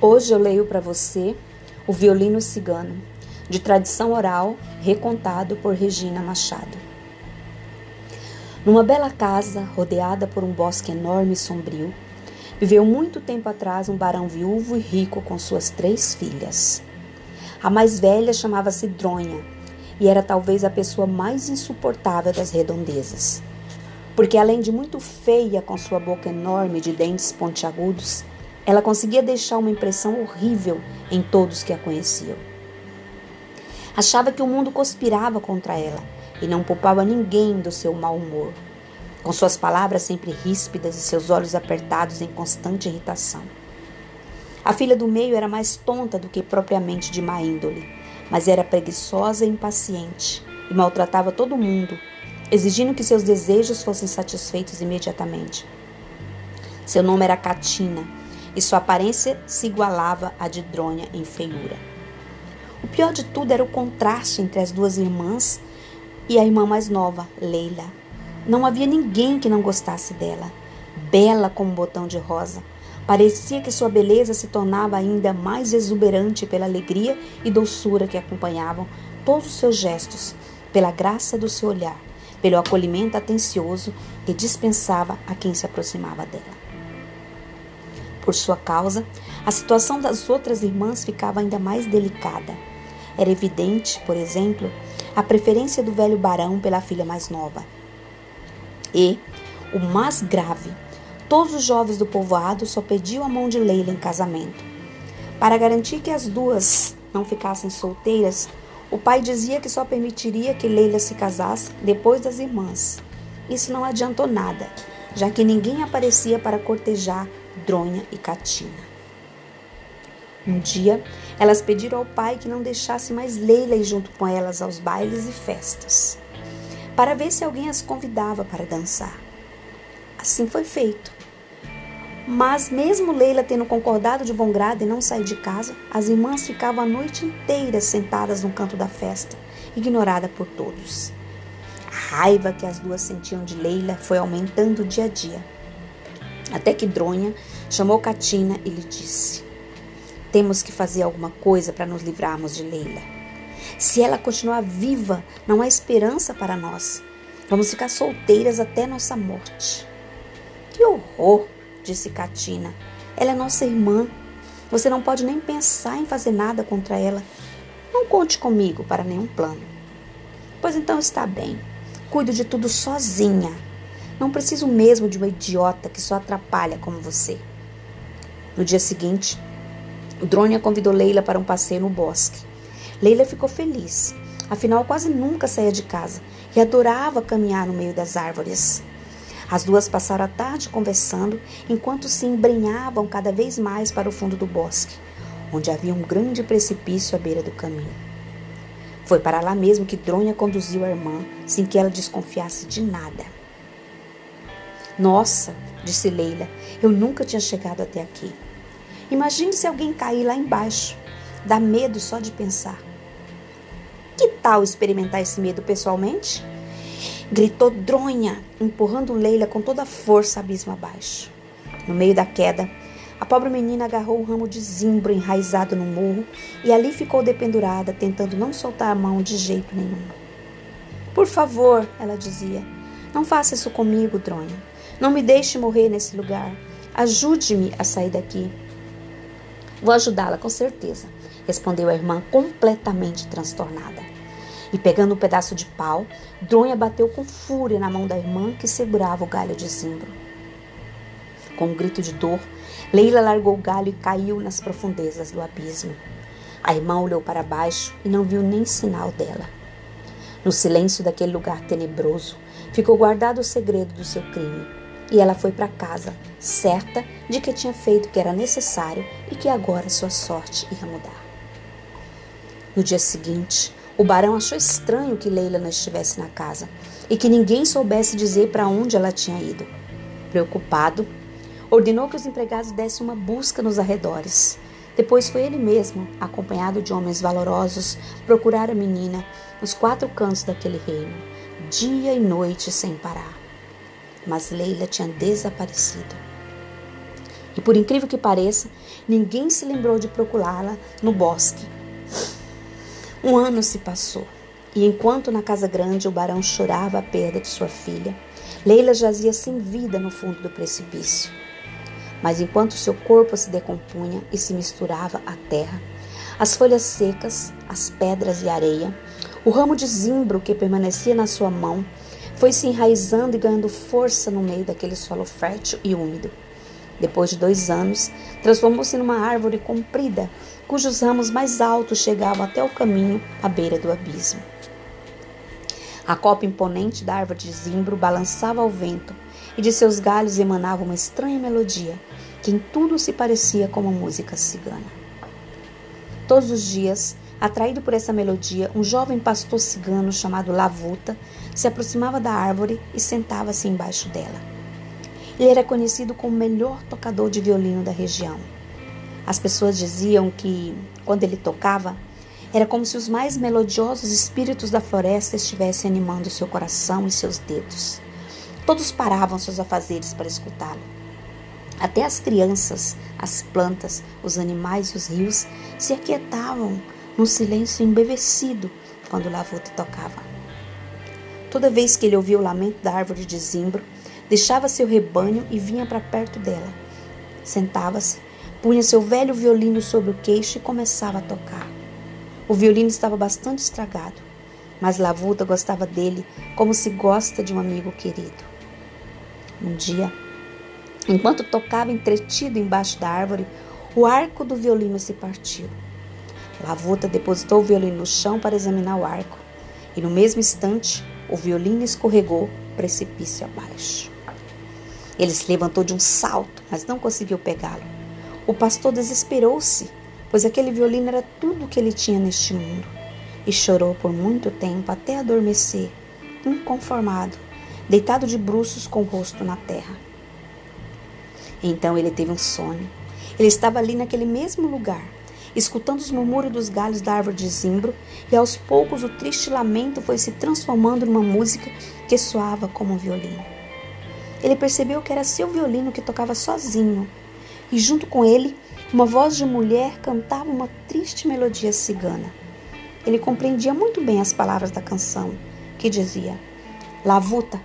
Hoje eu leio para você O Violino Cigano, de tradição oral, recontado por Regina Machado. Numa bela casa, rodeada por um bosque enorme e sombrio, viveu muito tempo atrás um barão viúvo e rico com suas três filhas. A mais velha chamava-se Dronha e era talvez a pessoa mais insuportável das redondezas. Porque além de muito feia com sua boca enorme de dentes pontiagudos, ela conseguia deixar uma impressão horrível em todos que a conheciam. Achava que o mundo conspirava contra ela e não poupava ninguém do seu mau humor, com suas palavras sempre ríspidas e seus olhos apertados em constante irritação. A filha do meio era mais tonta do que propriamente de má índole, mas era preguiçosa e impaciente e maltratava todo mundo, exigindo que seus desejos fossem satisfeitos imediatamente. Seu nome era Catina e sua aparência se igualava à de Drônia em feiura. O pior de tudo era o contraste entre as duas irmãs e a irmã mais nova, Leila. Não havia ninguém que não gostasse dela. Bela como um botão de rosa, parecia que sua beleza se tornava ainda mais exuberante pela alegria e doçura que acompanhavam todos os seus gestos, pela graça do seu olhar, pelo acolhimento atencioso que dispensava a quem se aproximava dela por sua causa, a situação das outras irmãs ficava ainda mais delicada. Era evidente, por exemplo, a preferência do velho barão pela filha mais nova. E, o mais grave, todos os jovens do povoado só pediam a mão de Leila em casamento. Para garantir que as duas não ficassem solteiras, o pai dizia que só permitiria que Leila se casasse depois das irmãs. Isso não adiantou nada, já que ninguém aparecia para cortejar Dronha e Catina. Um dia, elas pediram ao pai que não deixasse mais Leila ir junto com elas aos bailes e festas, para ver se alguém as convidava para dançar. Assim foi feito. Mas, mesmo Leila tendo concordado de bom grado em não sair de casa, as irmãs ficavam a noite inteira sentadas no canto da festa, ignorada por todos. A raiva que as duas sentiam de Leila foi aumentando dia a dia. Até que Dronha chamou Catina e lhe disse: Temos que fazer alguma coisa para nos livrarmos de Leila. Se ela continuar viva, não há esperança para nós. Vamos ficar solteiras até nossa morte. Que horror, disse Catina. Ela é nossa irmã. Você não pode nem pensar em fazer nada contra ela. Não conte comigo para nenhum plano. Pois então está bem. Cuido de tudo sozinha. Não preciso mesmo de uma idiota que só atrapalha como você. No dia seguinte, o drone convidou Leila para um passeio no bosque. Leila ficou feliz, afinal quase nunca saía de casa e adorava caminhar no meio das árvores. As duas passaram a tarde conversando enquanto se embrenhavam cada vez mais para o fundo do bosque, onde havia um grande precipício à beira do caminho. Foi para lá mesmo que Dronha conduziu a irmã, sem que ela desconfiasse de nada. Nossa, disse Leila, eu nunca tinha chegado até aqui. Imagine se alguém cair lá embaixo. Dá medo só de pensar. Que tal experimentar esse medo pessoalmente? Gritou Dronha, empurrando Leila com toda a força abismo abaixo. No meio da queda, a pobre menina agarrou um ramo de zimbro enraizado no morro e ali ficou dependurada, tentando não soltar a mão de jeito nenhum. Por favor, ela dizia, não faça isso comigo, Dronha. Não me deixe morrer nesse lugar. Ajude-me a sair daqui. Vou ajudá-la, com certeza, respondeu a irmã, completamente transtornada. E pegando um pedaço de pau, Dronha bateu com fúria na mão da irmã que segurava o galho de zimbro. Com um grito de dor, Leila largou o galho e caiu nas profundezas do abismo. A irmã olhou para baixo e não viu nem sinal dela. No silêncio daquele lugar tenebroso, ficou guardado o segredo do seu crime e ela foi para casa, certa de que tinha feito o que era necessário e que agora sua sorte ia mudar. No dia seguinte, o barão achou estranho que Leila não estivesse na casa e que ninguém soubesse dizer para onde ela tinha ido. Preocupado, ordenou que os empregados dessem uma busca nos arredores. Depois foi ele mesmo, acompanhado de homens valorosos, procurar a menina nos quatro cantos daquele reino, dia e noite sem parar mas Leila tinha desaparecido. E por incrível que pareça, ninguém se lembrou de procurá-la no bosque. Um ano se passou, e enquanto na casa grande o barão chorava a perda de sua filha, Leila jazia sem vida no fundo do precipício. Mas enquanto seu corpo se decompunha e se misturava à terra, as folhas secas, as pedras e areia, o ramo de zimbro que permanecia na sua mão foi se enraizando e ganhando força no meio daquele solo fértil e úmido. Depois de dois anos, transformou-se numa árvore comprida, cujos ramos mais altos chegavam até o caminho à beira do abismo. A copa imponente da árvore de zimbro balançava ao vento, e de seus galhos emanava uma estranha melodia, que em tudo se parecia com uma música cigana. Todos os dias, atraído por essa melodia, um jovem pastor cigano chamado Lavuta se aproximava da árvore e sentava-se embaixo dela. Ele era conhecido como o melhor tocador de violino da região. As pessoas diziam que, quando ele tocava, era como se os mais melodiosos espíritos da floresta estivessem animando seu coração e seus dedos. Todos paravam seus afazeres para escutá-lo. Até as crianças, as plantas, os animais e os rios se aquietavam num silêncio embevecido quando Lavuta tocava. Toda vez que ele ouvia o lamento da árvore de zimbro, deixava seu rebanho e vinha para perto dela. Sentava-se, punha seu velho violino sobre o queixo e começava a tocar. O violino estava bastante estragado, mas Lavuta gostava dele como se gosta de um amigo querido. Um dia, enquanto tocava entretido embaixo da árvore, o arco do violino se partiu. Lavuta depositou o violino no chão para examinar o arco, e no mesmo instante o violino escorregou precipício abaixo. Ele se levantou de um salto, mas não conseguiu pegá-lo. O pastor desesperou-se pois aquele violino era tudo o que ele tinha neste mundo, e chorou por muito tempo até adormecer, inconformado, deitado de bruços com o rosto na terra. Então ele teve um sonho. Ele estava ali naquele mesmo lugar, escutando os murmúrios dos galhos da árvore de zimbro, e aos poucos o triste lamento foi se transformando numa música que soava como um violino. Ele percebeu que era seu violino que tocava sozinho, e junto com ele uma voz de mulher cantava uma triste melodia cigana. Ele compreendia muito bem as palavras da canção, que dizia: Lavuta,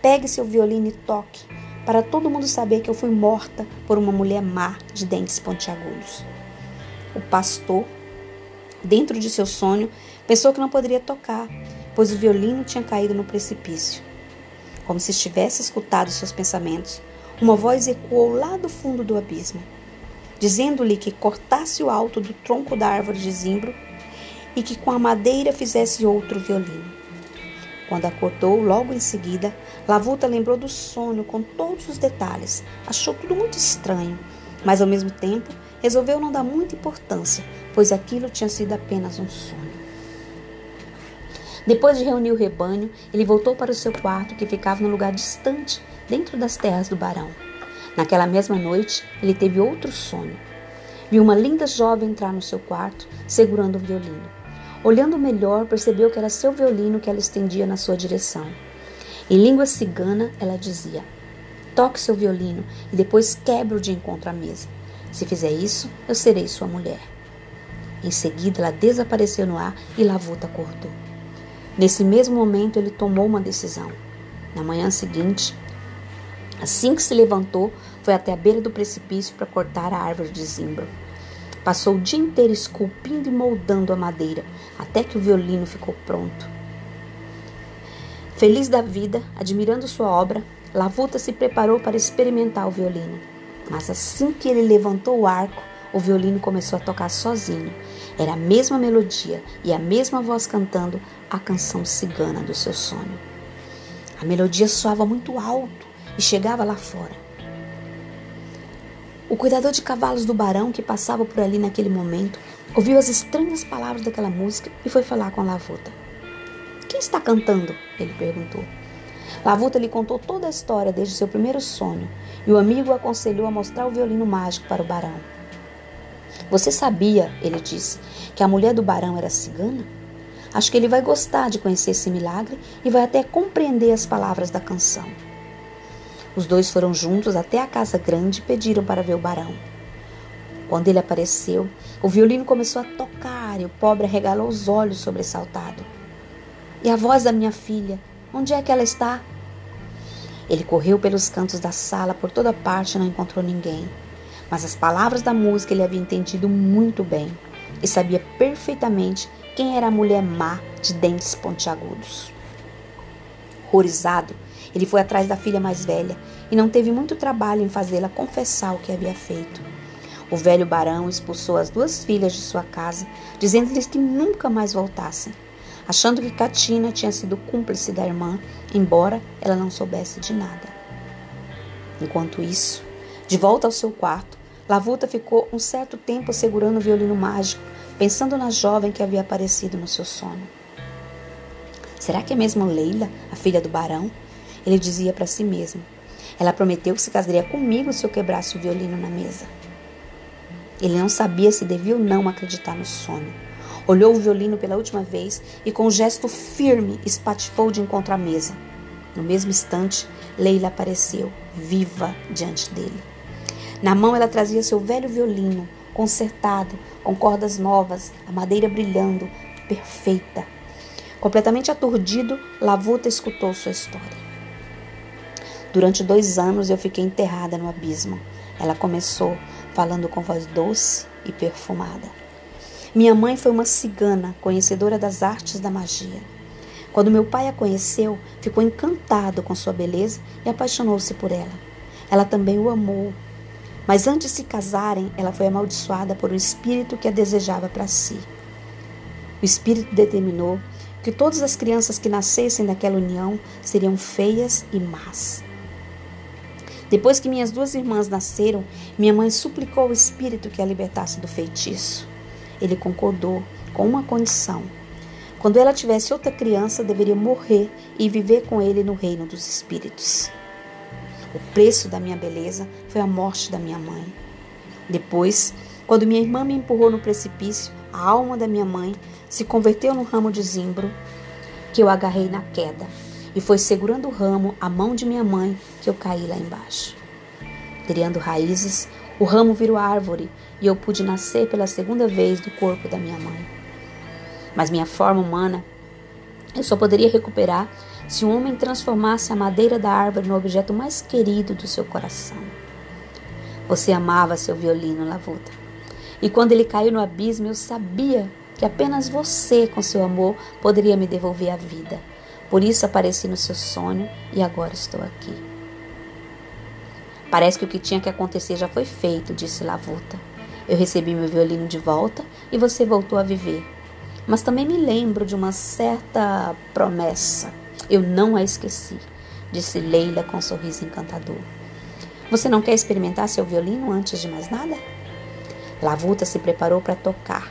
pegue seu violino e toque, para todo mundo saber que eu fui morta por uma mulher má de dentes pontiagudos. O pastor, dentro de seu sonho, pensou que não poderia tocar, pois o violino tinha caído no precipício. Como se estivesse escutado seus pensamentos, uma voz ecoou lá do fundo do abismo dizendo-lhe que cortasse o alto do tronco da árvore de zimbro e que com a madeira fizesse outro violino. Quando acordou, logo em seguida, Lavuta lembrou do sonho com todos os detalhes. Achou tudo muito estranho, mas ao mesmo tempo resolveu não dar muita importância, pois aquilo tinha sido apenas um sonho. Depois de reunir o rebanho, ele voltou para o seu quarto, que ficava num lugar distante, dentro das terras do barão. Naquela mesma noite, ele teve outro sonho. Viu uma linda jovem entrar no seu quarto, segurando um violino. Olhando melhor, percebeu que era seu violino que ela estendia na sua direção. Em língua cigana, ela dizia: Toque seu violino e depois quebre-o de encontro à mesa. Se fizer isso, eu serei sua mulher. Em seguida, ela desapareceu no ar e Lavuta acordou. Nesse mesmo momento, ele tomou uma decisão. Na manhã seguinte, Assim que se levantou, foi até a beira do precipício para cortar a árvore de zimbro. Passou o dia inteiro esculpindo e moldando a madeira, até que o violino ficou pronto. Feliz da vida, admirando sua obra, Lavuta se preparou para experimentar o violino. Mas assim que ele levantou o arco, o violino começou a tocar sozinho. Era a mesma melodia e a mesma voz cantando a canção cigana do seu sonho. A melodia soava muito alto e chegava lá fora. O cuidador de cavalos do barão, que passava por ali naquele momento, ouviu as estranhas palavras daquela música e foi falar com Lavuta. Quem está cantando? ele perguntou. Lavuta lhe contou toda a história desde seu primeiro sonho e o amigo o aconselhou a mostrar o violino mágico para o barão. Você sabia, ele disse, que a mulher do barão era cigana? Acho que ele vai gostar de conhecer esse milagre e vai até compreender as palavras da canção. Os dois foram juntos até a casa grande e pediram para ver o barão. Quando ele apareceu, o violino começou a tocar e o pobre arregalou os olhos sobressaltado. E a voz da minha filha? Onde é que ela está? Ele correu pelos cantos da sala, por toda parte, e não encontrou ninguém. Mas as palavras da música ele havia entendido muito bem e sabia perfeitamente quem era a mulher má de dentes pontiagudos. Horrorizado, ele foi atrás da filha mais velha e não teve muito trabalho em fazê-la confessar o que havia feito. O velho barão expulsou as duas filhas de sua casa, dizendo-lhes que nunca mais voltassem, achando que Catina tinha sido cúmplice da irmã, embora ela não soubesse de nada. Enquanto isso, de volta ao seu quarto, Lavuta ficou um certo tempo segurando o violino mágico, pensando na jovem que havia aparecido no seu sono. Será que é mesmo Leila, a filha do barão? Ele dizia para si mesmo. Ela prometeu que se casaria comigo se eu quebrasse o violino na mesa. Ele não sabia se devia ou não acreditar no sonho. Olhou o violino pela última vez e, com um gesto firme, espatifou de encontro à mesa. No mesmo instante, Leila apareceu, viva, diante dele. Na mão ela trazia seu velho violino, consertado, com cordas novas, a madeira brilhando, perfeita. Completamente aturdido, Lavuta escutou sua história. Durante dois anos eu fiquei enterrada no abismo. Ela começou, falando com voz doce e perfumada. Minha mãe foi uma cigana, conhecedora das artes da magia. Quando meu pai a conheceu, ficou encantado com sua beleza e apaixonou-se por ela. Ela também o amou mas antes de se casarem, ela foi amaldiçoada por um espírito que a desejava para si. O espírito determinou que todas as crianças que nascessem daquela união seriam feias e más. Depois que minhas duas irmãs nasceram, minha mãe suplicou ao espírito que a libertasse do feitiço. Ele concordou com uma condição. Quando ela tivesse outra criança, deveria morrer e viver com ele no reino dos espíritos. O preço da minha beleza foi a morte da minha mãe. Depois, quando minha irmã me empurrou no precipício, a alma da minha mãe se converteu no ramo de zimbro que eu agarrei na queda. E foi segurando o ramo, a mão de minha mãe, que eu caí lá embaixo. Criando raízes, o ramo virou árvore e eu pude nascer pela segunda vez do corpo da minha mãe. Mas minha forma humana eu só poderia recuperar se um homem transformasse a madeira da árvore no objeto mais querido do seu coração. Você amava seu violino, Lavuta. E quando ele caiu no abismo, eu sabia que apenas você, com seu amor, poderia me devolver a vida. Por isso apareci no seu sonho e agora estou aqui. Parece que o que tinha que acontecer já foi feito, disse Lavuta. Eu recebi meu violino de volta e você voltou a viver. Mas também me lembro de uma certa promessa eu não a esqueci, disse Leila com um sorriso encantador. Você não quer experimentar seu violino antes de mais nada? Lavuta se preparou para tocar.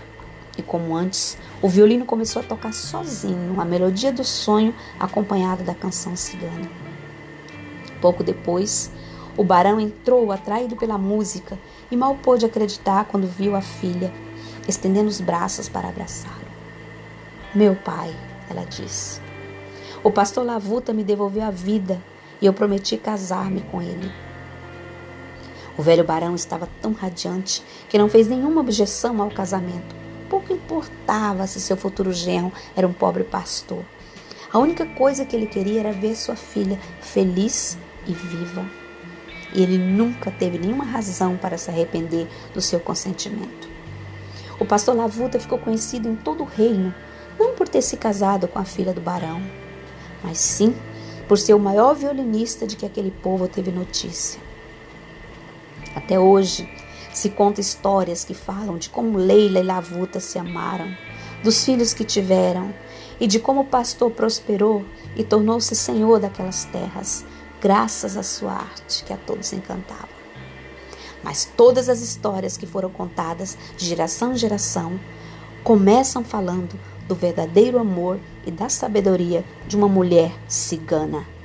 E como antes, o violino começou a tocar sozinho, a melodia do sonho acompanhada da canção cigana. Pouco depois, o barão entrou atraído pela música e mal pôde acreditar quando viu a filha estendendo os braços para abraçá-lo. Meu pai, ela disse, o pastor Lavuta me devolveu a vida e eu prometi casar-me com ele. O velho barão estava tão radiante que não fez nenhuma objeção ao casamento. Pouco importava se seu futuro genro era um pobre pastor. A única coisa que ele queria era ver sua filha feliz e viva. E ele nunca teve nenhuma razão para se arrepender do seu consentimento. O pastor Lavuta ficou conhecido em todo o reino, não por ter se casado com a filha do barão, mas sim por ser o maior violinista de que aquele povo teve notícia. Até hoje se conta histórias que falam de como Leila e Lavuta se amaram, dos filhos que tiveram e de como o pastor prosperou e tornou-se senhor daquelas terras, graças à sua arte que a todos encantava. Mas todas as histórias que foram contadas de geração em geração começam falando do verdadeiro amor e da sabedoria de uma mulher cigana.